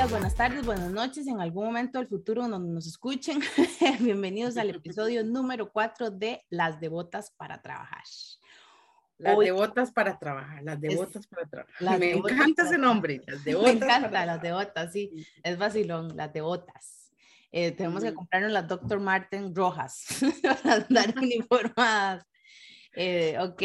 días, buenas tardes, buenas noches, en algún momento del futuro donde nos escuchen. Bienvenidos al episodio número 4 de Las Devotas para Trabajar. Las devotas para trabajar, las devotas para trabajar. Me encanta ese nombre, las devotas. Me encanta, las devotas, sí, es vacilón, las devotas. Eh, tenemos que comprarnos las Dr. Martin rojas para andar uniformadas. Eh, ok,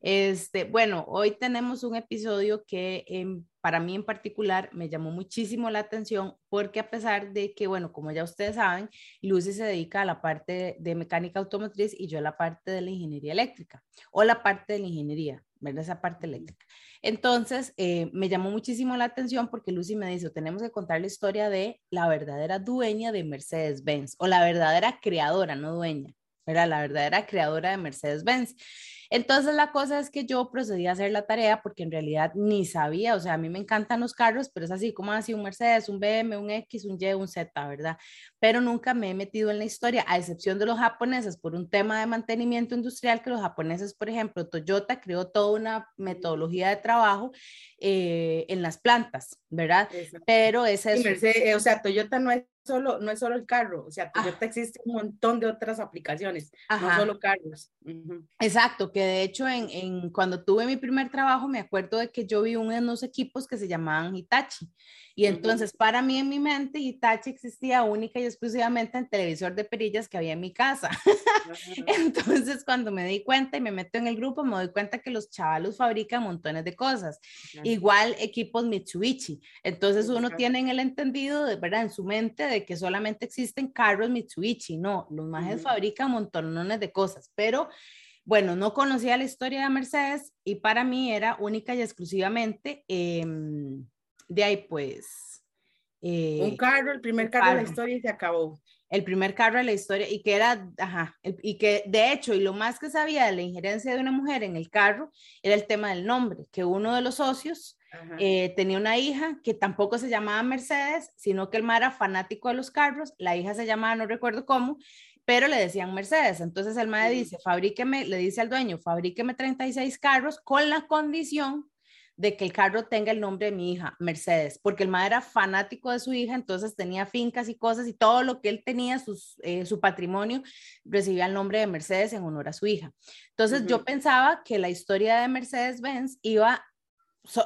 este, bueno, hoy tenemos un episodio que em, para mí en particular me llamó muchísimo la atención porque a pesar de que, bueno, como ya ustedes saben, Lucy se dedica a la parte de mecánica automotriz y yo a la parte de la ingeniería eléctrica o la parte de la ingeniería, ¿verdad? Esa parte eléctrica. Entonces, eh, me llamó muchísimo la atención porque Lucy me dice, tenemos que contar la historia de la verdadera dueña de Mercedes-Benz o la verdadera creadora, no dueña, era la verdadera creadora de Mercedes-Benz. Entonces la cosa es que yo procedí a hacer la tarea porque en realidad ni sabía, o sea, a mí me encantan los carros, pero es así como así un Mercedes, un BM, un X, un Y, un Z, ¿verdad? Pero nunca me he metido en la historia, a excepción de los japoneses, por un tema de mantenimiento industrial, que los japoneses, por ejemplo, Toyota creó toda una metodología de trabajo eh, en las plantas, ¿verdad? Pero ese es... Eh, o sea, Toyota no es solo, no es solo el carro, o sea, Toyota existe un montón de otras aplicaciones, no solo carros. Exacto, que de hecho en, en, cuando tuve mi primer trabajo me acuerdo de que yo vi unos equipos que se llamaban Hitachi y entonces para mí en mi mente Hitachi existía única y exclusivamente en televisor de perillas que había en mi casa. entonces cuando me di cuenta y me meto en el grupo me doy cuenta que los chavalos fabrican montones de cosas. Igual equipos Mitsubishi. Entonces uno tiene en el entendido, de verdad, en su mente de que solamente existen carros Mitsubishi. No, los majes fabrican montones de cosas, pero bueno, no conocía la historia de Mercedes y para mí era única y exclusivamente em, de ahí pues... Eh, un carro, el primer carro, de la historia y se acabó. El primer carro de la historia y que era, ajá, y que de hecho, y lo más que sabía de la injerencia de una mujer en el carro era el tema del nombre, que uno de los socios eh, tenía una hija que tampoco se llamaba Mercedes, sino que el mar era fanático de los carros, la hija se llamaba, no recuerdo cómo, pero le decían Mercedes. Entonces el madre dice, fabríqueme, le dice al dueño, fabríqueme 36 carros con la condición de que el carro tenga el nombre de mi hija, Mercedes, porque el madre era fanático de su hija, entonces tenía fincas y cosas y todo lo que él tenía, eh, su patrimonio, recibía el nombre de Mercedes en honor a su hija. Entonces yo pensaba que la historia de Mercedes-Benz iba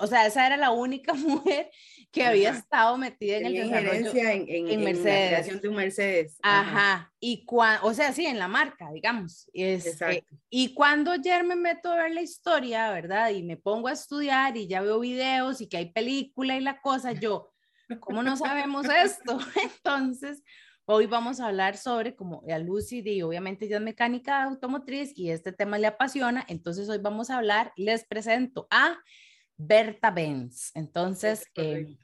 o sea, esa era la única mujer que había estado metida en el desarrollo en, en, en, Mercedes. la creación de un Mercedes. Ajá, y cuando, o sea, sí, en la marca, digamos. Es, este, y cuando ayer me meto a ver la historia, ¿verdad? Y me pongo a estudiar y ya veo videos y que hay película y la cosa, yo, ¿cómo no sabemos esto? Entonces, hoy vamos a hablar sobre, como a Lucy, y obviamente ella es mecánica automotriz y este tema le apasiona, entonces hoy vamos a hablar, les presento a Berta Benz. Entonces, eh,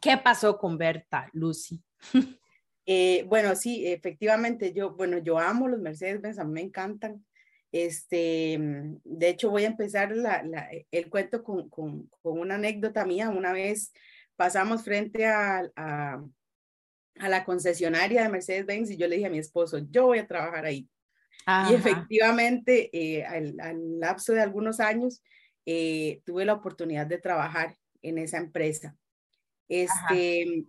¿qué pasó con Berta, Lucy? Eh, bueno, sí, efectivamente, yo, bueno, yo amo los Mercedes-Benz, a mí me encantan. Este, de hecho, voy a empezar el cuento con, una anécdota mía. Una vez pasamos frente a, a, la concesionaria de Mercedes-Benz y yo le dije a mi esposo, yo voy a trabajar ahí. Y efectivamente, eh, al, al, lapso de algunos años, eh, tuve la oportunidad de trabajar en esa empresa. Este,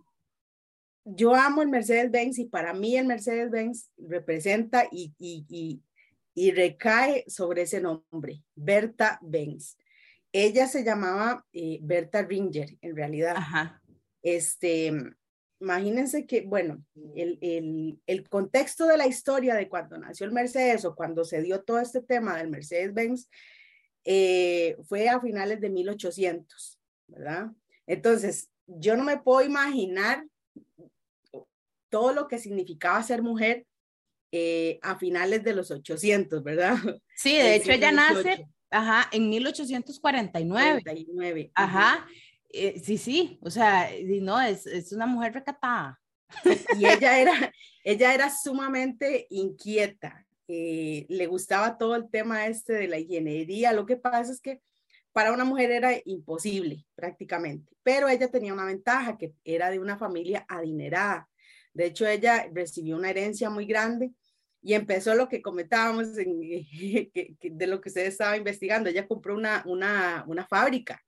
yo amo el Mercedes-Benz y para mí el Mercedes-Benz representa y, y, y, recae sobre ese nombre, Berta Benz. Ella se llamaba eh, Berta Ringer, en realidad. Este, imagínense que, bueno, el, el, el, contexto de la historia de cuando nació el Mercedes o cuando se dio todo este tema del Mercedes-Benz eh, fue a finales de 1800, ¿verdad? Entonces, yo no me puedo imaginar todo lo que significaba ser mujer eh, a finales de los 800, ¿verdad? Sí, de hecho ella nace, ajá, en 1849. 49. Ajá, eh, sí, sí, o sea, no, es, es una mujer recatada. Y ella era, ella era sumamente inquieta, eh, le gustaba todo el tema este de la ingeniería. Lo que pasa es que para una mujer era imposible prácticamente, pero ella tenía una ventaja que era de una familia adinerada. De hecho, ella recibió una herencia muy grande y empezó lo que comentábamos en, de lo que usted estaba investigando. Ella compró una, una, una fábrica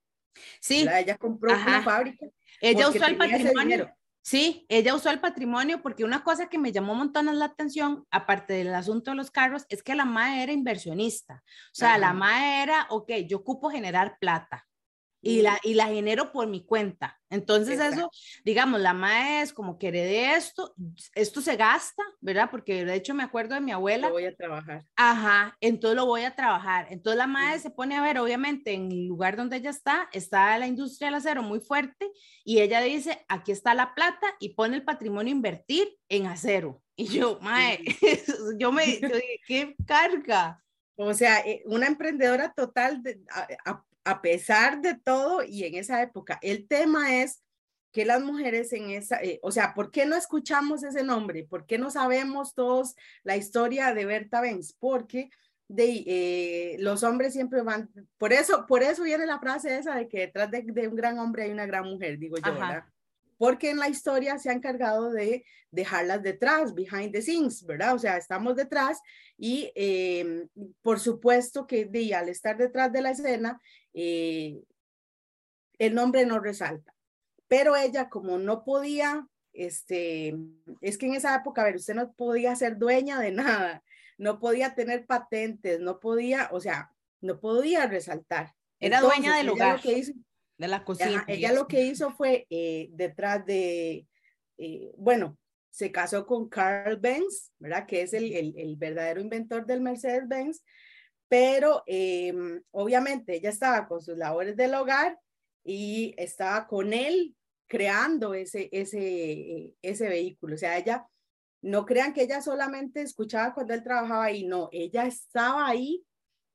Sí. Ella compró una fábrica. Ella usó el patrimonio. Sí, ella usó el patrimonio porque una cosa que me llamó montón la atención, aparte del asunto de los carros, es que la MAE era inversionista. O sea, la MAE era, ok, yo ocupo generar plata y la, y la genero por mi cuenta. Entonces eso, digamos, la mae es como que heredé esto, esto se gasta, ¿verdad? Porque de hecho me acuerdo de mi abuela. Lo voy a trabajar. Ajá, entonces lo voy a trabajar. Entonces la mae se pone a ver, obviamente, en el lugar donde ella está, está la industria del acero muy fuerte y ella dice, aquí está la plata y pone el patrimonio invertir en acero. Y yo, mae, yo me, dije, qué carga. O sea, eh, una emprendedora total de, a pesar de todo y en esa época. El tema es que las mujeres en esa, eh, o sea, ¿por qué no escuchamos ese nombre? ¿Por qué no sabemos todos la historia de Berta Benz? Porque de, eh, los hombres siempre van, por eso, por eso viene la frase esa de que detrás de, un gran hombre hay una gran mujer, digo yo, ¿verdad? Porque en la historia se ha encargado de dejarlas detrás, behind the scenes, ¿verdad? O sea, estamos detrás y eh, por supuesto que de, al estar detrás de la escena, eh, el nombre no resalta. Pero ella, como no podía, este, es que en esa época, a ver, usted no podía ser dueña de nada, no podía tener patentes, no podía, o sea, no podía resaltar. Era dueña del lugar, de la cocina. ella lo que hizo fue eh, detrás de, eh, bueno, se casó con Carl Benz, ¿verdad? Que es el, el, el verdadero inventor del Mercedes-Benz, pero em, obviamente ella estaba con sus labores del hogar y estaba con él creando ese, ese, ese vehículo. O sea, ella, no crean que ella solamente escuchaba cuando él trabajaba ahí, no, ella estaba ahí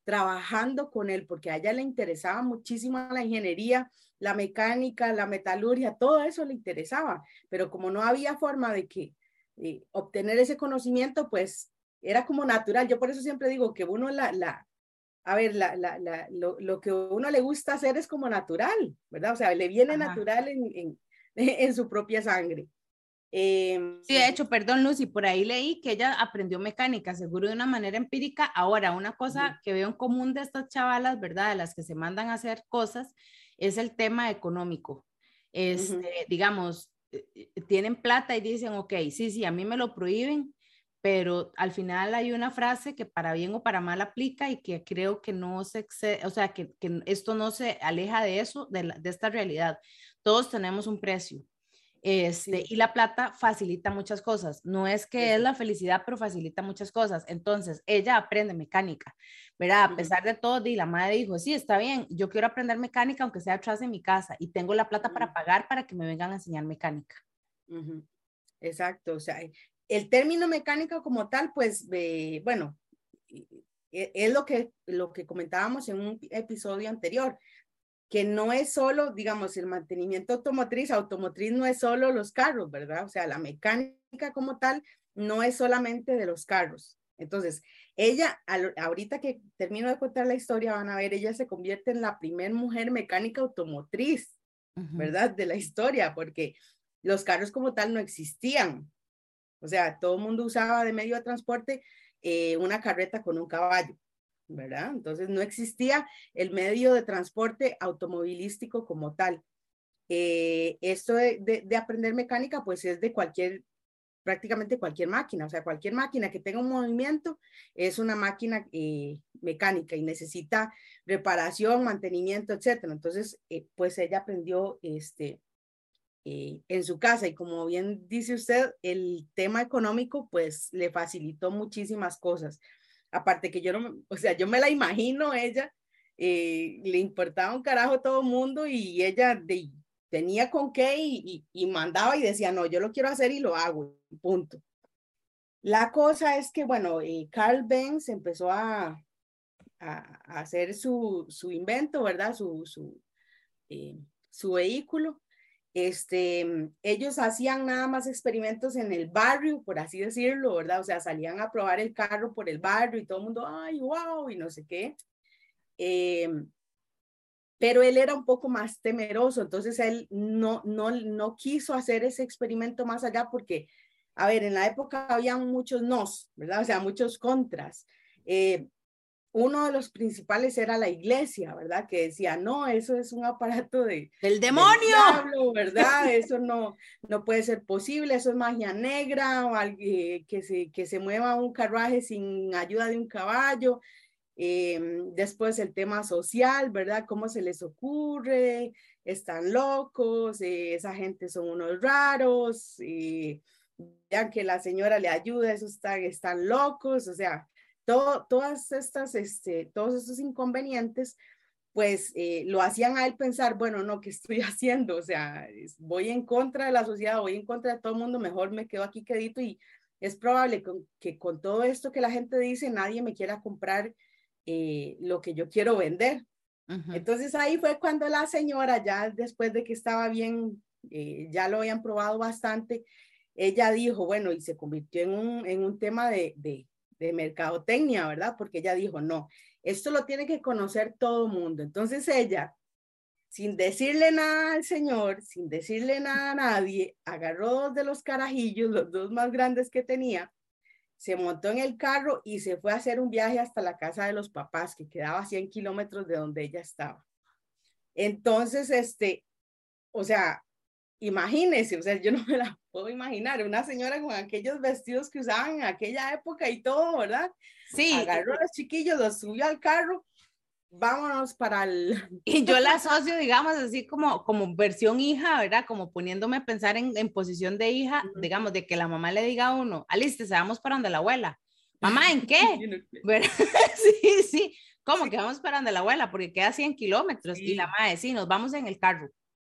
trabajando con él porque a ella le interesaba muchísimo la ingeniería, la mecánica, la metalurgia, todo eso le interesaba, pero como no había forma de que obtener ese conocimiento, pues era como natural. Yo por eso siempre digo que uno la, la a ver, la, la, la, lo, lo, que uno le gusta hacer es como natural, ¿verdad? O sea, le viene natural en, en, en, su propia sangre. Eh, sí, de hecho, perdón Lucy, por ahí leí que ella aprendió mecánica, seguro de una manera empírica. Ahora, una cosa que veo en común de estas chavalas, ¿verdad? De las que se mandan a hacer cosas, es el tema económico. Este, Digamos, eh, eh, tienen plata y dicen, ok, sí, sí, a mí me lo prohíben, pero al final hay una frase que para bien o para mal aplica y que creo que no se excede, o sea, que, que esto no se aleja de eso, de, de, esta realidad. Todos tenemos un precio. Este, Y la plata facilita muchas cosas. No es que es la felicidad, pero facilita muchas cosas. Entonces, ella aprende mecánica, ¿verdad? A pesar de todo, y la madre dijo, sí, está bien, yo quiero aprender mecánica aunque sea atrás de mi casa y tengo la plata para pagar para que me vengan a enseñar mecánica. Exacto, o sea, el término mecánica como tal, pues, bueno, e, es lo que, lo que comentábamos en un episodio anterior, que no es solo, digamos, el mantenimiento automotriz, automotriz no es solo los carros, ¿verdad? O sea, la mecánica como tal no es solamente de los carros. Entonces, ella, ahorita que termino de contar la historia, van a ver, ella se convierte en la primer mujer mecánica automotriz, ¿verdad? De la historia, porque los carros como tal no existían. O sea, todo el mundo usaba de medio de transporte eh, una carreta con un caballo, ¿verdad? Entonces no existía el medio de transporte automovilístico como tal. Eh, esto de, aprender mecánica, pues es de cualquier, prácticamente cualquier máquina, o sea, cualquier máquina que tenga un movimiento es una máquina eh, mecánica y necesita reparación, mantenimiento, etcétera. Entonces, pues ella aprendió este, eh, en su casa. Y como bien dice usted, el tema económico pues le facilitó muchísimas cosas. Aparte que yo no, o sea, yo me la imagino ella, eh, le importaba un carajo a todo el mundo y ella tenía con qué y, y, mandaba y decía, no, yo lo quiero hacer y lo hago, punto. La cosa es que, bueno, eh, Carl Benz empezó a, a, hacer su, su, invento, ¿verdad? Su, su, su vehículo este, ellos hacían nada más experimentos en el barrio, por así decirlo, ¿verdad? O sea, salían a probar el carro por el barrio y todo el mundo, ay, wow, y no sé qué. Em, pero él era un poco más temeroso, entonces él no, no, no quiso hacer ese experimento más allá porque, a ver, en la época había muchos nos, ¿verdad? O sea, muchos contras. Eh, uno de los principales era la iglesia, ¿verdad? Que decía, no, eso es un aparato de... ¡El demonio! ¿verdad? Eso no, no puede ser posible, eso es magia negra, o que, se, que se mueva un carruaje sin ayuda de un caballo. Em, después el tema social, ¿verdad? ¿Cómo se les ocurre? Están locos, eh, esa gente son unos raros, eh, ya que la señora le ayuda, esos están, están locos, o sea, todas estas, este, todos estos inconvenientes, pues eh, lo hacían a él pensar, bueno, no, ¿qué estoy haciendo? O sea, voy en contra de la sociedad, voy en contra de todo el mundo, mejor me quedo aquí quedito y es probable que con todo esto que la gente dice, nadie me quiera comprar eh, lo que yo quiero vender. Entonces ahí fue cuando la señora, ya después de que estaba bien, eh, ya lo habían probado bastante, ella dijo, bueno, y se convirtió en un, en un tema de, de, de mercadotecnia, ¿verdad? Porque ella dijo, no, esto lo tiene que conocer todo mundo. Entonces ella, sin decirle nada al señor, sin decirle nada a nadie, agarró dos de los carajillos, los dos más grandes que tenía, se montó en el carro y se fue a hacer un viaje hasta la casa de los papás, que quedaba a 100 kilómetros de donde ella estaba. Entonces, este, o sea, imagínese, o sea, yo no me la puedo imaginar, una señora con aquellos vestidos que usaban en aquella época y todo, ¿verdad? Sí. Agarró a los chiquillos, los subió al carro, vámonos para el... Y yo la asocio, digamos, así como, como versión hija, ¿verdad? Como poniéndome a pensar en, en posición de hija, digamos, de que la mamá le diga a uno, aliste, vamos para donde la abuela. Mamá, ¿en qué? sí, sí. ¿Cómo que vamos para donde la abuela? Porque queda 100 kilómetros. Y la madre, sí, nos vamos en el carro.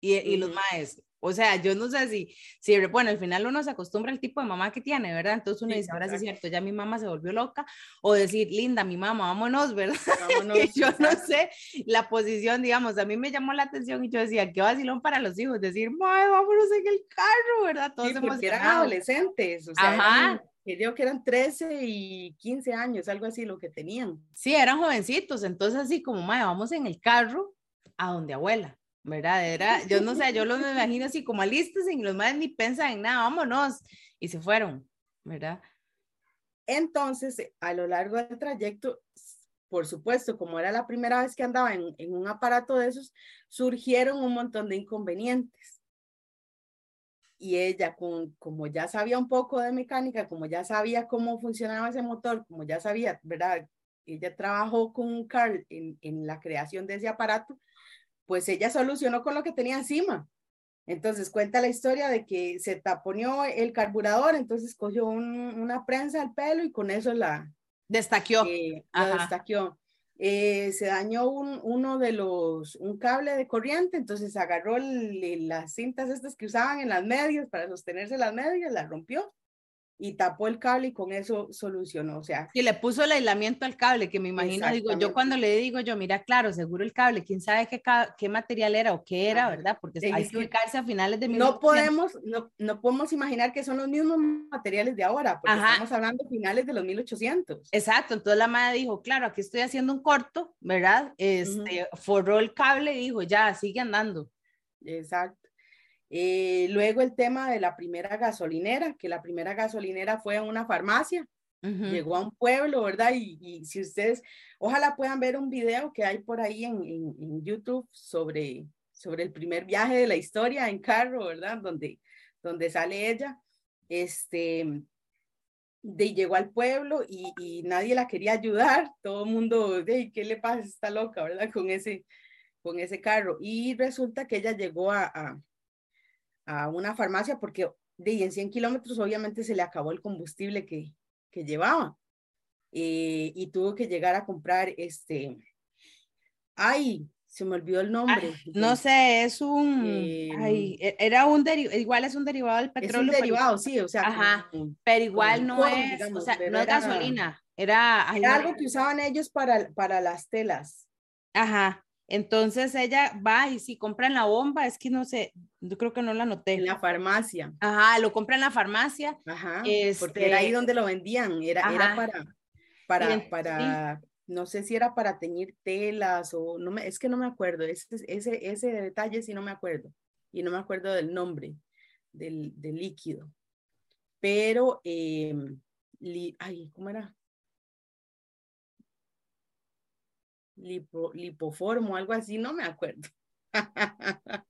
Y, y los maes, o sea, yo no sé si, si, bueno, al final uno se acostumbra al tipo de mamá que tiene, ¿verdad? Entonces uno dice, ahora sí es cierto, ya mi mamá se volvió loca, o decir, linda, mi mamá, vámonos, ¿verdad? Vámonos, yo no sé la posición, digamos, a mí me llamó la atención y yo decía, qué vacilón para los hijos, decir, madre, vámonos en el carro, ¿verdad? Todos sí, porque eran adolescentes, o sea, Ajá. creo que eran 13 y 15 años, algo así lo que tenían. Sí, eran jovencitos, entonces así como, madre, vamos en el carro a donde abuela. ¿Verdad? Era, yo no sé, yo los me imagino así como alistas y los más ni pensan en nada, vámonos, y se fueron, ¿verdad? Entonces, a lo largo del trayecto, por supuesto, como era la primera vez que andaba en, en un aparato de esos, surgieron un montón de inconvenientes. Y ella, con, como ya sabía un poco de mecánica, como ya sabía cómo funcionaba ese motor, como ya sabía, ¿verdad? Ella trabajó con Carl en, en la creación de ese aparato, pues ella solucionó con lo que tenía encima. Entonces cuenta la historia de que se taponeó el carburador, entonces cogió una prensa al pelo y con eso la destaqueó. Eh, destaqueó. Eh, se dañó un, uno de los, un cable de corriente, entonces agarró las cintas estas que usaban en las medias para sostenerse las medias, las rompió y tapó el cable y con eso solucionó, o sea. Y le puso el aislamiento al cable, que me imagino, digo, yo cuando le digo yo, mira, claro, seguro el cable, quién sabe qué, qué material era o qué era, ¿verdad? Porque hay que ubicarse a finales de No podemos, no, no, podemos imaginar que son los mismos materiales de ahora, porque estamos hablando finales de los 1800. Exacto, entonces la madre dijo, claro, aquí estoy haciendo un corto, ¿verdad? Este, forró el cable y dijo, ya, sigue andando. Exacto. Eh, luego el tema de la primera gasolinera, que la primera gasolinera fue en una farmacia, llegó a un pueblo, ¿verdad? Y, si ustedes, ojalá puedan ver un video que hay por ahí en, en, YouTube sobre, sobre el primer viaje de la historia en carro, ¿verdad? Donde, donde sale ella. Este, de, llegó al pueblo y, y, nadie la quería ayudar, todo el mundo, de, ¿qué le pasa? Está loca, ¿verdad? Con ese, con ese carro. Y resulta que ella llegó a, a una farmacia porque de en 100 kilómetros obviamente se le acabó el combustible que, que llevaba eh, y tuvo que llegar a comprar este, ay, se me olvidó el nombre. no sé, es un, ay, em, e, era un derivado, igual es un derivado del petróleo. Es un derivado, sí, o sea. Ajá, pero igual no es, o sea, no es gasolina, era, era algo que usaban ellos para, para las telas. Ajá, entonces ella va y si compran la bomba, es que no sé, yo creo que no la noté. En la farmacia. Ajá, lo compra en la farmacia. Ajá, porque era ahí este donde lo vendían, era, era para, para, para, no sé si era para teñir telas o no me, es que no me acuerdo, ese, ese, ese detalle sí no me acuerdo y no me acuerdo del nombre del, del líquido. Pero, eh, ay, ¿cómo era? Lipo, lipoformo, algo así, no me acuerdo.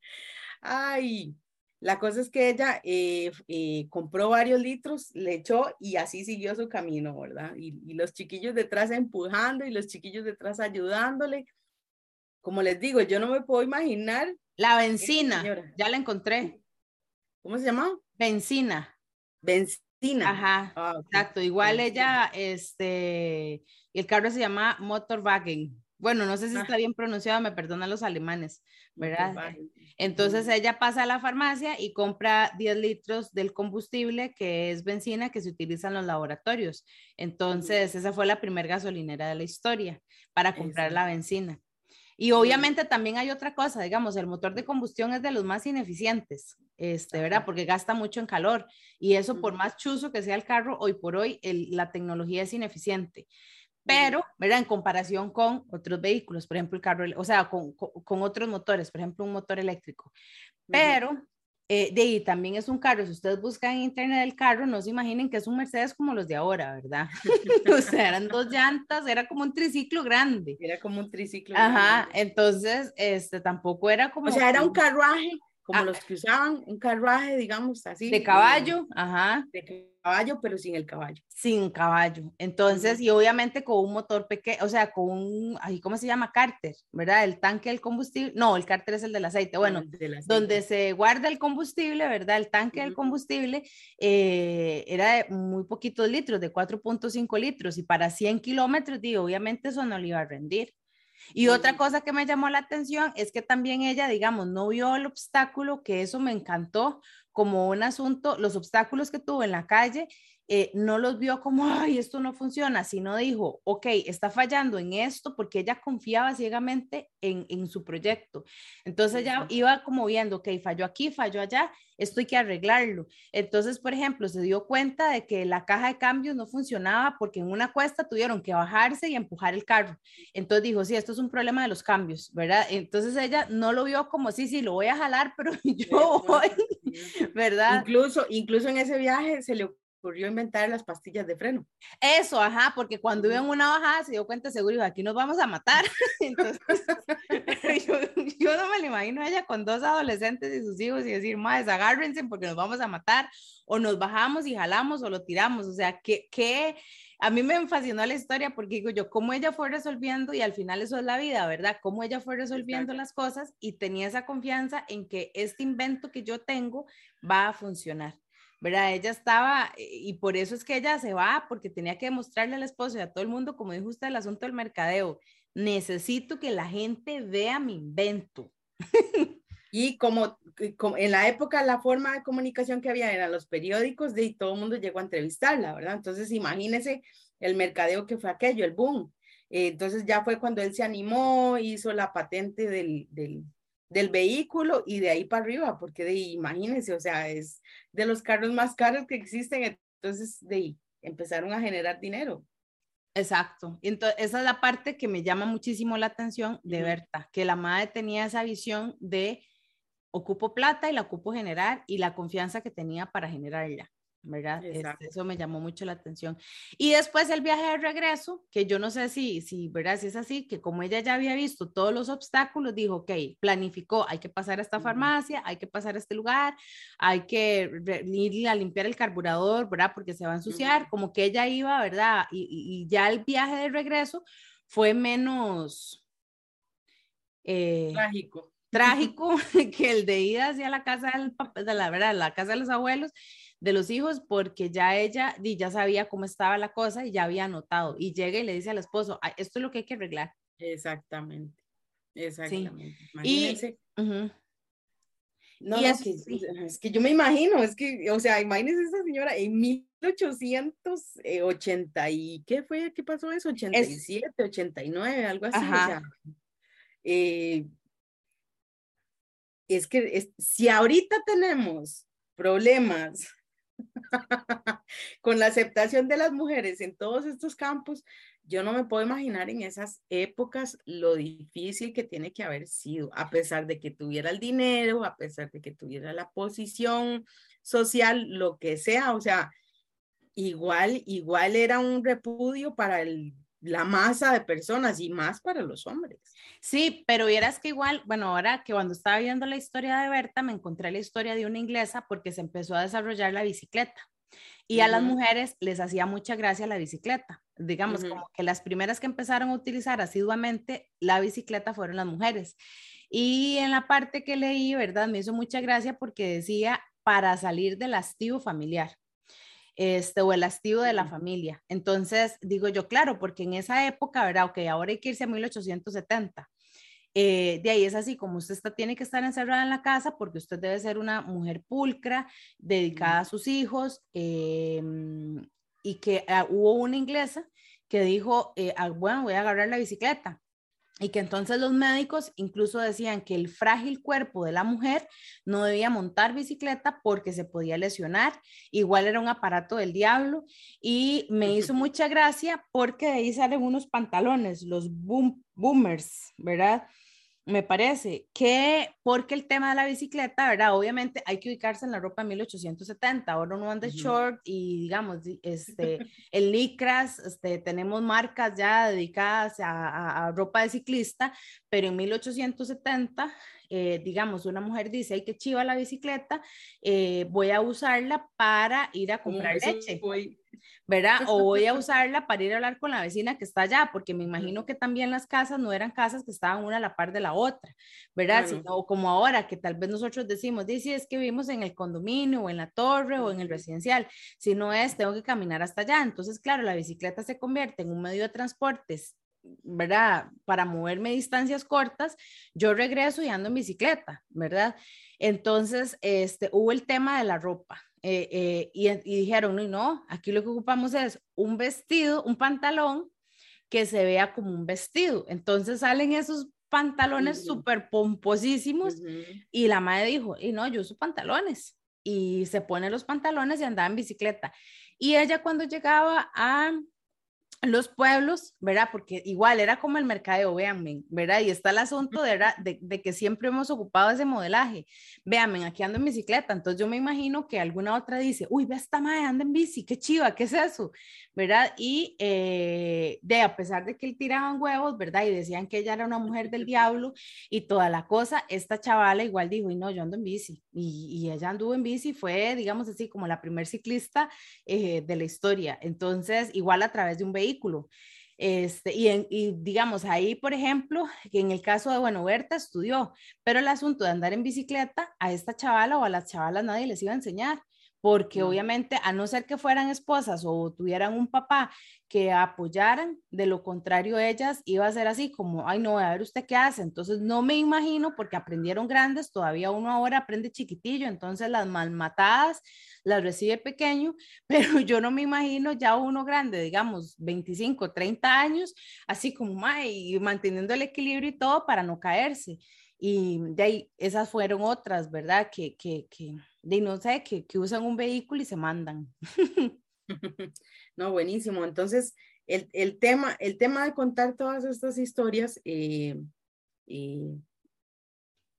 Ay, la cosa es que ella eh, eh, compró varios litros, le echó y así siguió su camino, ¿verdad? Y, y, los chiquillos detrás empujando y los chiquillos detrás ayudándole. Como les digo, yo no me puedo imaginar. La benzina, ya la encontré. ¿Cómo se llama? Benzina. Benzina. Ajá, ah, exacto. Igual ella, este, el carro se llama Motorwagen. Bueno, no sé si ah. está bien pronunciado, me perdonan los alemanes, ¿verdad? Entonces ella pasa a la farmacia y compra 10 litros del combustible que es benzina que se utiliza en los laboratorios. Entonces esa fue la primera gasolinera de la historia para comprar la benzina. Y obviamente también hay otra cosa, digamos, el motor de combustión es de los más ineficientes, este, ¿verdad? Porque gasta mucho en calor y eso por más chuzo que sea el carro, hoy por hoy la tecnología es ineficiente pero, ¿verdad? En comparación con otros vehículos, por ejemplo, el carro, o sea, con, con, otros motores, por ejemplo, un motor eléctrico. Pero, eh, de ahí también es un carro, si ustedes buscan en internet el carro, no se imaginen que es un Mercedes como los de ahora, ¿verdad? o sea, eran dos llantas, era como un triciclo grande. Era como un triciclo. Ajá, entonces, este, tampoco era como... O sea, era un carruaje como ah. los que usaban un carruaje, digamos así. De caballo, ajá. De caballo, pero sin el caballo. Sin caballo. Entonces, y obviamente con un motor pequeño, o sea, con un, ahí, ¿cómo se llama? Cárter, ¿verdad? El tanque del combustible. No, el cárter es el del aceite. Bueno, donde se guarda el combustible, ¿verdad? El tanque del combustible eh, era de muy poquitos litros, de 4.5 litros, y para 100 kilómetros, digo, obviamente eso no le iba a rendir. Y otra cosa que me llamó la atención es que también ella, digamos, no vio el obstáculo, que eso me encantó como un asunto, los obstáculos que tuvo en la calle eh, no los vio como, ay, esto no funciona, sino dijo, ok, está fallando en esto porque ella confiaba ciegamente en, en su proyecto. Entonces ella iba como viendo, ok, falló aquí, falló allá, esto hay que arreglarlo. Entonces, por ejemplo, se dio cuenta de que la caja de cambios no funcionaba porque en una cuesta tuvieron que bajarse y empujar el carro. Entonces dijo, sí, esto es un problema de los cambios, ¿verdad? Entonces ella no lo vio como, sí, sí, lo voy a jalar, pero yo voy, ¿verdad? Incluso, incluso en ese viaje se le ocurrió inventar las pastillas de freno. Eso, ajá, porque cuando iba en una bajada se dio cuenta seguro, aquí nos vamos a matar. Entonces, yo, no me lo imagino a ella con dos adolescentes y sus hijos y decir, más agárrense porque nos vamos a matar, o nos bajamos y jalamos o lo tiramos. O sea, que, que a mí me fascinó la historia porque digo yo, cómo ella fue resolviendo y al final eso es la vida, ¿verdad? Cómo ella fue resolviendo las cosas y tenía esa confianza en que este invento que yo tengo va a funcionar. ¿Verdad? Ella estaba, y por eso es que ella se va, porque tenía que demostrarle al esposo y a todo el mundo, como dijo usted, el asunto del mercadeo. Necesito que la gente vea mi invento. Y como, en la época la forma de comunicación que había eran los periódicos, de, y todo el mundo llegó a entrevistarla, ¿verdad? Entonces imagínese el mercadeo que fue aquello, el boom. Entonces ya fue cuando él se animó, hizo la patente del, del, del vehículo y de ahí para arriba, porque de imagínense, o sea, es de los carros más caros que existen, entonces de ahí empezaron a generar dinero. Exacto. Entonces esa es la parte que me llama muchísimo la atención de Berta, que la madre tenía esa visión de ocupo plata y la ocupo generar y la confianza que tenía para generarla. ¿Verdad? Este, eso me llamó mucho la atención. Y después el viaje de regreso, que yo no sé si, si, ¿verdad? Si es así, que como ella ya había visto todos los obstáculos, dijo, ok, planificó, hay que pasar a esta farmacia, hay que pasar a este lugar, hay que ir a limpiar el carburador, ¿verdad? Porque se va a ensuciar, como que ella iba, ¿verdad? Y, y, ya el viaje de regreso fue menos... Eh, trágico. Trágico que el de ir hacia la casa del, de la verdad, la casa de los abuelos de los hijos porque ya ella ya sabía cómo estaba la cosa y ya había notado y llega y le dice al esposo, esto es lo que hay que arreglar. Exactamente, exactamente. Imagínense. No, es, que, es que yo me imagino, es que, o sea, imagínense esa señora en 1880 y ¿qué fue? ¿Qué pasó eso? 87, 89, algo así. O sea, eh, es que si ahorita tenemos problemas con la aceptación de las mujeres en todos estos campos, yo no me puedo imaginar en esas épocas lo difícil que tiene que haber sido, a pesar de que tuviera el dinero, a pesar de que tuviera la posición social, lo que sea, o sea, igual, igual era un repudio para el la masa de personas y más para los hombres. Sí, pero vieras que igual, bueno, ahora que cuando estaba viendo la historia de Berta, me encontré la historia de una inglesa porque se empezó a desarrollar la bicicleta. Y a las mujeres les hacía mucha gracia la bicicleta. Digamos, como que las primeras que empezaron a utilizar asiduamente la bicicleta fueron las mujeres. Y en la parte que leí, ¿verdad? Me hizo mucha gracia porque decía para salir del hastío familiar este, o el hastío de la familia. Entonces, digo yo, claro, porque en esa época, ¿verdad? Ok, ahora hay que irse a 1870. Eh, de ahí es así, como usted está, tiene que estar encerrada en la casa porque usted debe ser una mujer pulcra, dedicada a sus hijos, em, y que ah, hubo una inglesa que dijo, eh, ah, bueno, voy a agarrar la bicicleta y que entonces los médicos incluso decían que el frágil cuerpo de la mujer no debía montar bicicleta porque se podía lesionar, igual era un aparato del diablo y me hizo mucha gracia porque de ahí salen unos pantalones, los boom, boomers, ¿verdad? Me parece que porque el tema de la bicicleta, ¿verdad? Obviamente hay que ubicarse en la ropa de 1870, ahora uno anda short y digamos, este, el licras, este, tenemos marcas ya dedicadas a, ropa de ciclista, pero en 1870, eh, digamos, una mujer dice, hay que chiva la bicicleta, eh, voy a usarla para ir a comprar leche. ¿Verdad? O voy a usarla para ir a hablar con la vecina que está allá, porque me imagino que también las casas no eran casas que estaban una a la par de la otra, ¿verdad? Sino como ahora, que tal vez nosotros decimos, dice, es que vivimos en el condominio o en la torre o en el residencial, si no es, tengo que caminar hasta allá. Entonces, claro, la bicicleta se convierte en un medio de transportes ¿verdad? Para moverme distancias cortas, yo regreso y ando en bicicleta, ¿verdad? Entonces, este, hubo el tema de la ropa, eh, eh, y, dijeron, no, no, aquí lo que ocupamos es un vestido, un pantalón que se vea como un vestido. Entonces salen esos pantalones súper pomposísimos y la madre dijo, y no, yo uso pantalones. Y se pone los pantalones y andaba en bicicleta. Y ella cuando llegaba a los pueblos, ¿verdad? Porque igual era como el mercadeo, véanme, ¿verdad? Y está el asunto de, de, que siempre hemos ocupado ese modelaje. Véanme, aquí ando en bicicleta, entonces yo me imagino que alguna otra dice, uy, ve esta madre, anda en bici, qué chiva, ¿qué es eso? ¿Verdad? Y eh, de, a pesar de que él tiraban huevos, ¿verdad? Y decían que ella era una mujer del diablo y toda la cosa, esta chavala igual dijo, y no, yo ando en bici. Y, y ella anduvo en bici, fue, digamos así, como la primer ciclista eh, de la historia. Entonces, igual a través de un vehículo este, y, digamos, ahí, por ejemplo, en el caso de, bueno, Berta estudió, pero el asunto de andar en bicicleta, a esta chavala o a las chavalas nadie les iba a enseñar porque obviamente a no ser que fueran esposas o tuvieran un papá que apoyaran, de lo contrario ellas iba a ser así como, ay no, a ver usted qué hace, entonces no me imagino porque aprendieron grandes, todavía uno ahora aprende chiquitillo, entonces las malmatadas las recibe pequeño, pero yo no me imagino ya uno grande, digamos 25, 30 años, así como, ay, manteniendo el equilibrio y todo para no caerse. Y de ahí, esas fueron otras, ¿verdad? Que, que, que de no sé, que, que usan un vehículo y se mandan. No, buenísimo. Entonces, el, el, tema, el tema de contar todas estas historias eh, eh,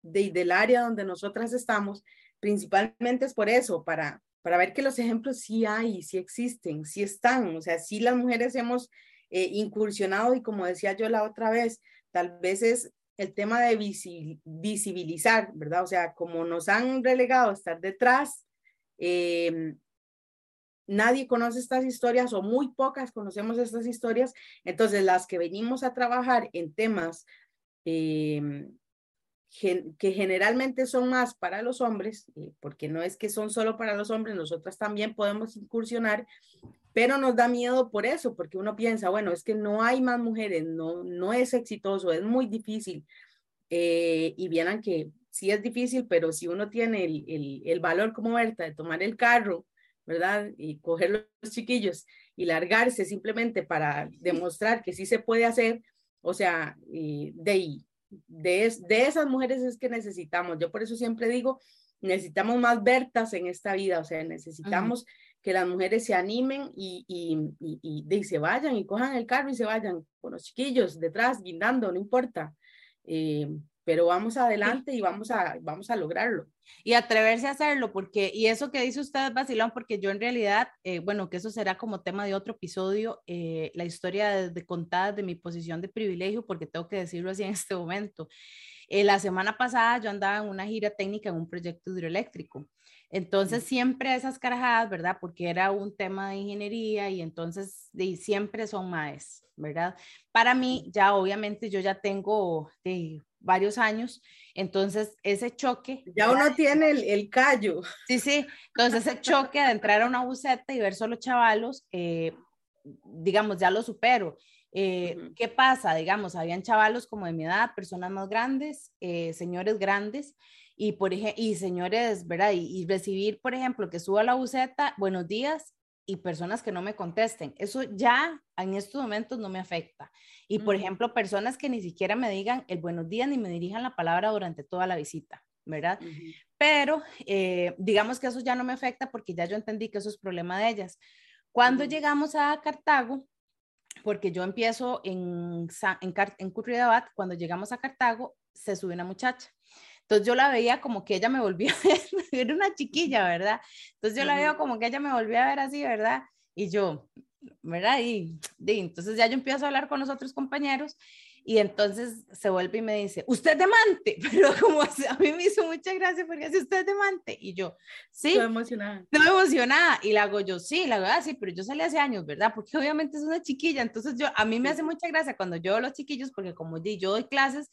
de, del área donde nosotras estamos, principalmente es por eso, para, para ver que los ejemplos sí hay, sí existen, sí están. O sea, sí las mujeres hemos eh, incursionado y como decía yo la otra vez, tal vez es el tema de visibilizar, ¿verdad? O sea, como nos han relegado a estar detrás, eh, nadie conoce estas historias o muy pocas conocemos estas historias, entonces las que venimos a trabajar en temas eh, que generalmente son más para los hombres, eh, porque no es que son solo para los hombres, nosotras también podemos incursionar, pero nos da miedo por eso, porque uno piensa, bueno, es que no hay más mujeres, no, no es exitoso, es muy difícil. Eh, y vieran que sí es difícil, pero si uno tiene el, el, valor como Berta de tomar el carro, ¿verdad? Y coger los chiquillos y largarse simplemente para demostrar que sí se puede hacer, o sea, de, de, de esas mujeres es que necesitamos. Yo por eso siempre digo, necesitamos más Bertas en esta vida, o sea, necesitamos que las mujeres se animen y, y, y, se vayan y cojan el carro y se vayan con los chiquillos detrás, guindando, no importa. Eh, pero vamos adelante y vamos a, vamos a lograrlo. Y atreverse a hacerlo, porque, y eso que dice usted, Basilón, porque yo en realidad, eh, bueno, que eso será como tema de otro episodio, eh, la historia de, de contada de mi posición de privilegio, porque tengo que decirlo así en este momento. Eh, la semana pasada yo andaba en una gira técnica en un proyecto hidroeléctrico. Entonces, siempre esas carajadas, ¿verdad? Porque era un tema de ingeniería y entonces y siempre son más, ¿verdad? Para mí, ya obviamente yo ya tengo de, varios años. Entonces, ese choque. Ya uno tiene el, el, callo. Sí, sí. Entonces, ese choque de entrar a una buceta y ver solo chavalos, eh, digamos, ya lo supero. Eh, ¿Qué pasa? Digamos, habían chavalos como de mi edad, personas más grandes, eh, señores grandes, y, por y señores, ¿verdad? Y, y, recibir, por ejemplo, que suba la buceta, buenos días, y personas que no me contesten. Eso ya en estos momentos no me afecta. Y, por ejemplo, personas que ni siquiera me digan el buenos días ni me dirijan la palabra durante toda la visita, ¿verdad? Pero eh, digamos que eso ya no me afecta porque ya yo entendí que eso es problema de ellas. Cuando llegamos a Cartago, porque yo empiezo en, en, en cuando llegamos a Cartago, se sube una muchacha. Entonces yo la veía como que ella me volvía a ver, era una chiquilla, ¿verdad? Entonces yo la veo como que ella me volvía a ver así, ¿verdad? Y yo, ¿verdad? Y, y, entonces ya yo empiezo a hablar con los otros compañeros y entonces se vuelve y me dice, usted es demante, pero como a mí me hizo mucha gracia porque dice, usted es demante. Y yo, sí. Estoy emocionada. Estoy emocionada. Y la hago yo, sí, la hago así, pero yo salí hace años, ¿verdad? Porque obviamente es una chiquilla. Entonces yo, a mí me hace mucha gracia cuando yo veo a los chiquillos, porque como yo doy clases,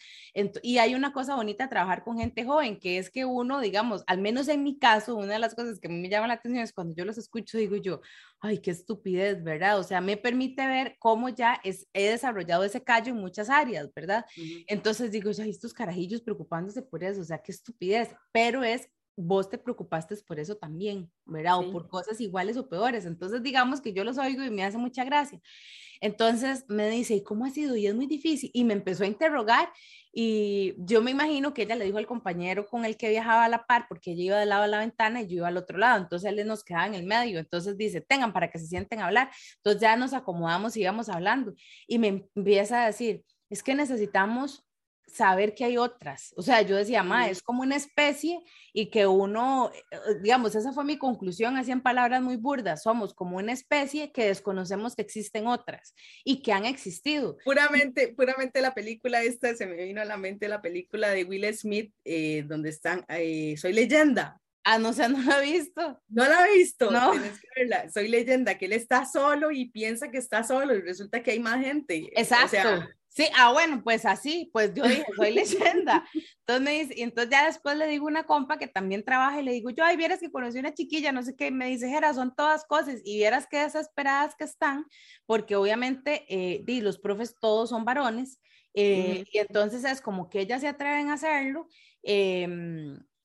y hay una cosa bonita trabajar con gente joven, que es que uno, digamos, al menos en mi caso, una de las cosas que a mí me llama la atención es cuando yo los escucho, digo yo, ay, qué estupidez, ¿verdad? O sea, me permite ver cómo ya es, he desarrollado ese callo en muchas áreas, ¿verdad? Entonces digo, ay, estos carajillos preocupándose por eso, o sea, qué estupidez, pero es, vos te preocupaste por eso también, ¿verdad? O por cosas iguales o peores. Entonces, digamos que yo los oigo y me hace mucha gracia. Entonces me dice, ¿y cómo ha sido? Y es muy difícil. Y me empezó a interrogar y yo me imagino que ella le dijo al compañero con el que viajaba a la par, porque ella iba del lado de la ventana y yo iba al otro lado, entonces él nos quedaba en el medio, entonces dice, tengan para que se sienten a hablar, entonces ya nos acomodamos y íbamos hablando y me empieza a decir, es que necesitamos saber que hay otras. O sea, yo decía, ma, es como una especie y que uno, eh, digamos, esa fue mi conclusión, así en palabras muy burdas, somos como una especie que desconocemos que existen otras y que han existido. Puramente, puramente la película esta, se me vino a la mente la película de Will Smith, eh, donde están, eh, Soy leyenda. Ah, no sé, no la he visto. No la he visto, no. tienes que verla. Soy leyenda, que él está solo y piensa que está solo y resulta que hay más gente. Exacto. Sí, ah, bueno, pues así, pues yo dije, soy leyenda. Entonces me dice, y entonces ya después le digo una compa que también trabaja y le digo, yo, ay, vieras que conocí una chiquilla, no sé qué, me dice, Jera, son todas cosas, y vieras qué desesperadas que están, porque obviamente, eh, di, los profes todos son varones, eh, y entonces es como que ellas se atreven a hacerlo, eh,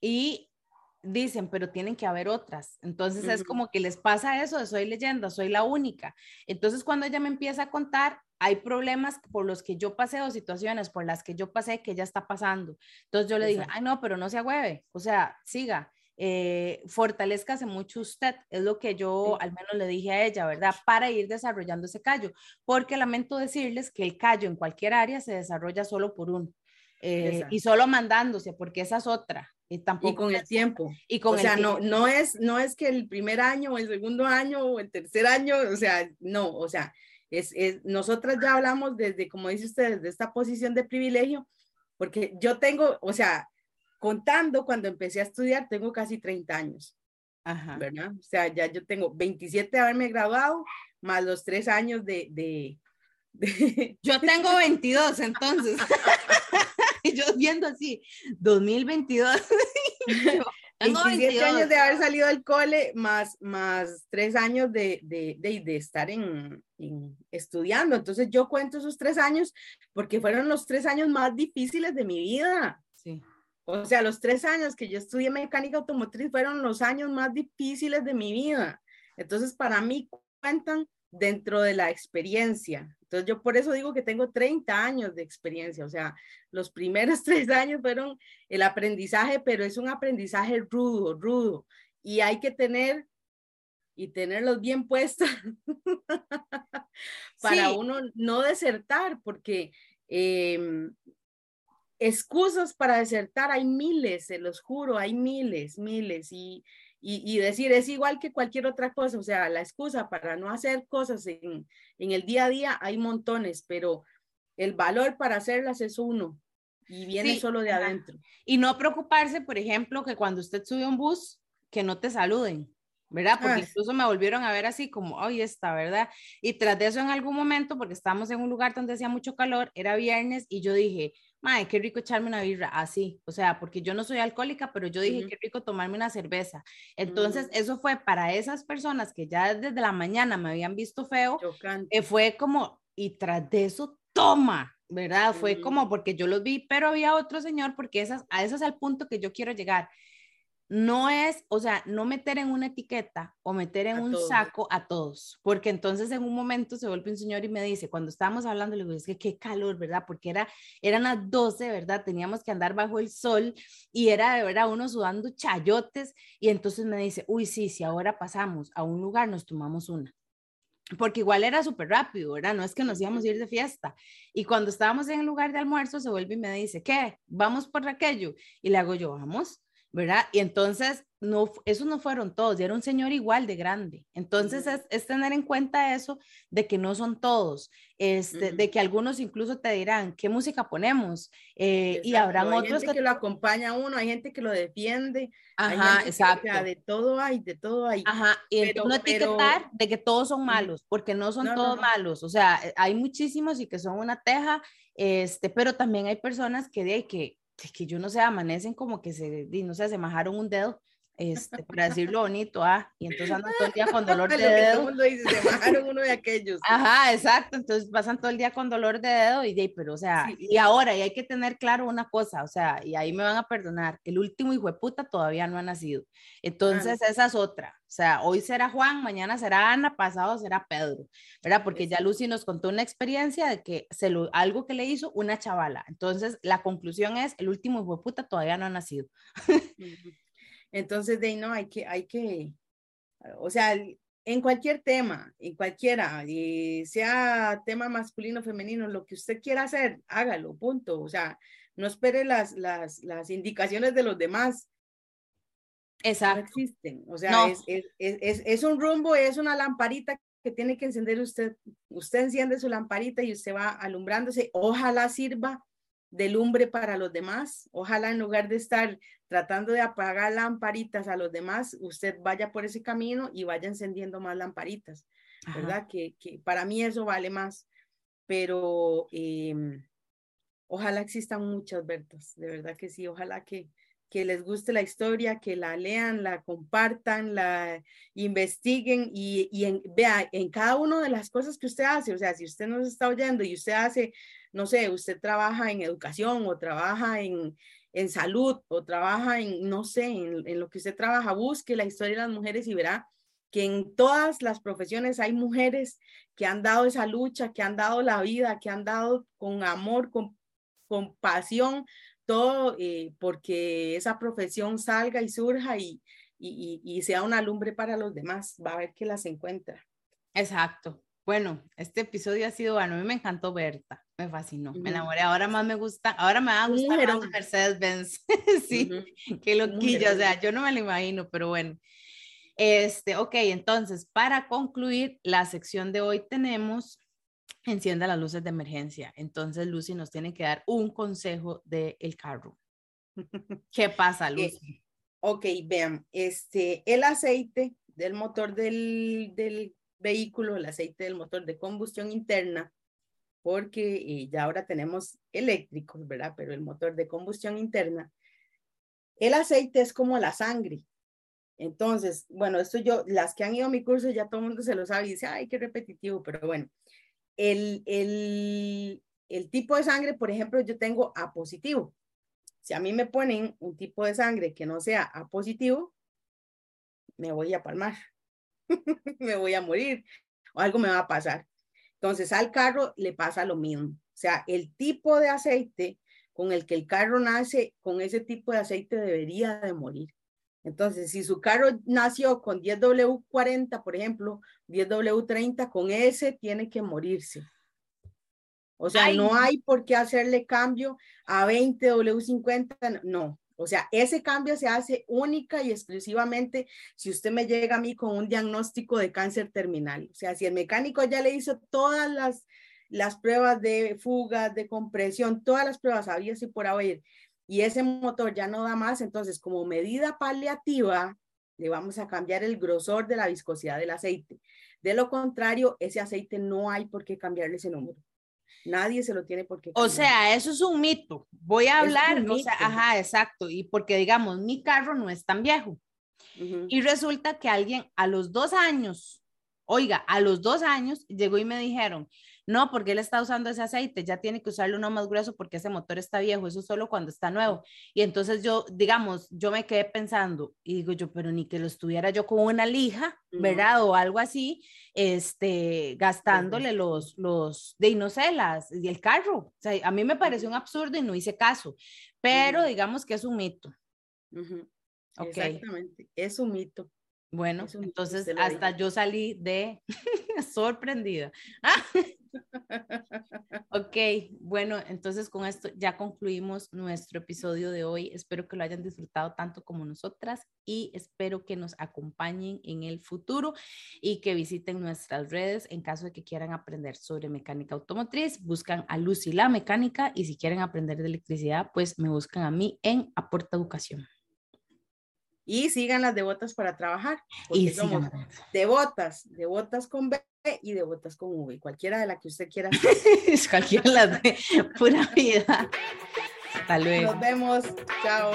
y dicen, pero tienen que haber otras. Entonces es como que les pasa eso de soy leyenda, soy la única. Entonces cuando ella me empieza a contar, hay problemas por los que yo pasé o situaciones por las que yo pasé que ella está pasando. Entonces yo le dije, ay no, pero no se agüeve, o sea, siga. Eh, fortalezcase mucho usted, es lo que yo al menos le dije a ella, ¿verdad? Para ir desarrollando ese callo, porque lamento decirles que el callo en cualquier área se desarrolla solo por uno. Eh, y solo mandándose, porque esa es otra. Y, tampoco con el tiempo. Y con o sea, no, no, es, no es que el primer año o el segundo año o el tercer año, o sea, no, o sea, es, es, nosotras ya hablamos desde, como dice usted, desde esta posición de privilegio, porque yo tengo, o sea, contando cuando empecé a estudiar, tengo casi 30 años. Ajá. ¿Verdad? O sea, ya yo tengo 27 de haberme graduado, más los tres años de... de, de... Yo tengo 22, entonces. y yo viendo así, 2022. 27 años de haber salido del cole, más, más tres años de, de, de, de estar en, en, estudiando. Entonces yo cuento esos tres años porque fueron los tres años más difíciles de mi vida. Sí. O sea, los tres años que yo estudié mecánica automotriz fueron los años más difíciles de mi vida. Entonces, para mí cuentan dentro de la experiencia. Entonces yo por eso digo que tengo 30 años de experiencia, o sea, los primeros tres años fueron el aprendizaje, pero es un aprendizaje rudo, rudo, y hay que tener y tenerlos bien puestos para uno no desertar, porque em, excusas para desertar hay miles, se los juro, hay miles, miles. Y, y, decir, es igual que cualquier otra cosa, o sea, la excusa para no hacer cosas en, en el día a día hay montones, pero el valor para hacerlas es uno y viene solo de adentro. Y no preocuparse, por ejemplo, que cuando usted sube a un bus, que no te saluden. ¿verdad? Porque incluso me volvieron a ver así como, ay, está, ¿verdad? Y tras de eso en algún momento, porque estábamos en un lugar donde hacía mucho calor, era viernes y yo dije, Madre, qué rico echarme una birra, así, o sea, porque yo no soy alcohólica, pero yo dije, qué rico tomarme una cerveza. Entonces, mm. eso fue para esas personas que ya desde la mañana me habían visto feo, eh, fue como, y tras de eso, toma, ¿verdad? Fue como mm. porque yo los vi, pero había otro señor, porque esas, a ese es el punto que yo quiero llegar no es, o sea, no meter en una etiqueta o meter en un saco a todos, porque entonces en un momento se vuelve un señor y me dice, cuando estábamos hablando, le digo, es que qué calor, ¿verdad? Porque era, eran las 12, ¿verdad? Teníamos que andar bajo el sol y era de verdad uno sudando chayotes y entonces me dice, uy, sí, si ahora pasamos a un lugar, nos tomamos una porque igual era súper rápido, ¿verdad? No es que nos íbamos a ir de fiesta. Y cuando estábamos en el lugar de almuerzo, se vuelve y me dice, ¿qué? ¿Vamos por aquello? Y le hago yo, vamos. ¿Verdad? Y entonces, no, esos no fueron todos, era un señor igual de grande. Entonces, es, tener en cuenta eso de que no son todos, este, de que algunos incluso te dirán, ¿qué música ponemos? Eh, y habrán otros que... lo acompaña a uno, hay gente que lo defiende. Ajá, exacto. de todo hay, de todo hay. Ajá, y no etiquetar de que todos son malos, porque no son todos malos, o sea, hay muchísimos y que son una teja, este, pero también hay personas que, de, que es que yo no sé, amanecen como que se, no sé, se majaron un dedo, este, para decirlo bonito, ah, y entonces andan todo el día con dolor de dedo. Todo el mundo dice, se majaron uno de aquellos. Ajá, exacto, entonces pasan todo el día con dolor de dedo y de pero o sea, y ahora, y hay que tener claro una cosa, o sea, y ahí me van a perdonar, el último hijo de puta todavía no ha nacido, entonces esa es otra, o sea, hoy será Juan, mañana será Ana, pasado será Pedro, ¿verdad? Porque ya Lucy nos contó una experiencia de que se lo, algo que le hizo una chavala. Entonces, la conclusión es, el último hijo de puta todavía no ha nacido. Entonces, de ahí no, hay que, hay que, o sea, en cualquier tema, en cualquiera, y sea tema masculino, femenino, lo que usted quiera hacer, hágalo, punto. O sea, no espere las, las, las indicaciones de los demás Exacto. No existen. O sea, es, es, es, es, un rumbo, es una lamparita que tiene que encender usted. Usted enciende su lamparita y usted va alumbrándose. Ojalá sirva de lumbre para los demás. Ojalá en lugar de estar tratando de apagar lamparitas a los demás, usted vaya por ese camino y vaya encendiendo más lamparitas. ¿Verdad? Que, que, para mí eso vale más. Pero em, ojalá existan muchas, Bertas. De verdad que sí. Ojalá que, que les guste la historia, que la lean, la compartan, la investiguen y, y en, vea en cada una de las cosas que usted hace, o sea, si usted nos está oyendo y usted hace, no sé, usted trabaja en educación o trabaja en, en salud o trabaja en, no sé, en, en lo que usted trabaja, busque la historia de las mujeres y verá que en todas las profesiones hay mujeres que han dado esa lucha, que han dado la vida, que han dado con amor, con, con pasión todo eh, porque esa profesión salga y surja y, y, y, sea una lumbre para los demás. Va a ver que las encuentra. Exacto. Bueno, este episodio ha sido bueno. A mí me encantó Berta, me fascinó, me enamoré. Ahora más me gusta, ahora me va a gustar más Mercedes-Benz. sí, qué loquilla. O sea, yo no me lo imagino, pero bueno. Este, ok, entonces, para concluir la sección de hoy tenemos encienda las luces de emergencia. Entonces, Lucy nos tiene que dar un consejo del el carro. ¿Qué pasa, eh, Lucy? ok, vean, este, el aceite del motor del, del, vehículo, el aceite del motor de combustión interna, porque ya ahora tenemos eléctricos, ¿verdad? Pero el motor de combustión interna, el aceite es como la sangre. Entonces, bueno, esto yo, las que han ido a mi curso ya todo el mundo se lo sabe y dice, ay, qué repetitivo, pero bueno, el, el, el tipo de sangre, por ejemplo, yo tengo A positivo. Si a mí me ponen un tipo de sangre que no sea A positivo, me voy a palmar, me voy a morir o algo me va a pasar. Entonces al carro le pasa lo mismo. O sea, el tipo de aceite con el que el carro nace, con ese tipo de aceite debería de morir. Entonces, si su carro nació con 10W40, por ejemplo, 10W30, con ese tiene que morirse. O sea, no hay por qué hacerle cambio a 20 W50, no. O sea, ese cambio se hace única y exclusivamente si usted me llega a mí con un diagnóstico de cáncer terminal. O sea, si el mecánico ya le hizo todas las, las pruebas de fugas, de compresión, todas las pruebas había así por haber, y ese motor ya no da más, entonces como medida paliativa, le vamos a cambiar el grosor de la viscosidad del aceite. De lo contrario, ese aceite no hay por qué cambiarle ese número. Nadie se lo tiene por qué. O sea, eso es un mito. Voy a hablar, o sea, ajá, exacto. Y porque digamos, mi carro no es tan viejo. Y resulta que alguien a los dos años, oiga, a los dos años llegó y me dijeron, no, porque él está usando ese aceite, ya tiene que usarlo uno más grueso porque ese motor está viejo, eso solo cuando está nuevo. Y entonces yo, digamos, yo me quedé pensando y digo yo, pero ni que lo estuviera yo con una lija, ¿verdad? O algo así, este, gastándole los, los, de no sé, y el carro. O sea, a mí me pareció un absurdo y no hice caso, pero digamos que es un mito. Exactamente, es un mito. Bueno, entonces hasta yo salí de sorprendida. ok, bueno, entonces con esto ya concluimos nuestro episodio de hoy. Espero que lo hayan disfrutado tanto como nosotras y espero que nos acompañen en el futuro y que visiten nuestras redes en caso de que quieran aprender sobre mecánica automotriz. Buscan a Lucy la mecánica y si quieren aprender de electricidad, pues me buscan a mí en Aporta Educación. Y sigan las devotas para trabajar. Y somos devotas, devotas con B y devotas con V, cualquiera de la que usted quiera. cualquiera de pura vida. Hasta luego. Nos vemos. Chao.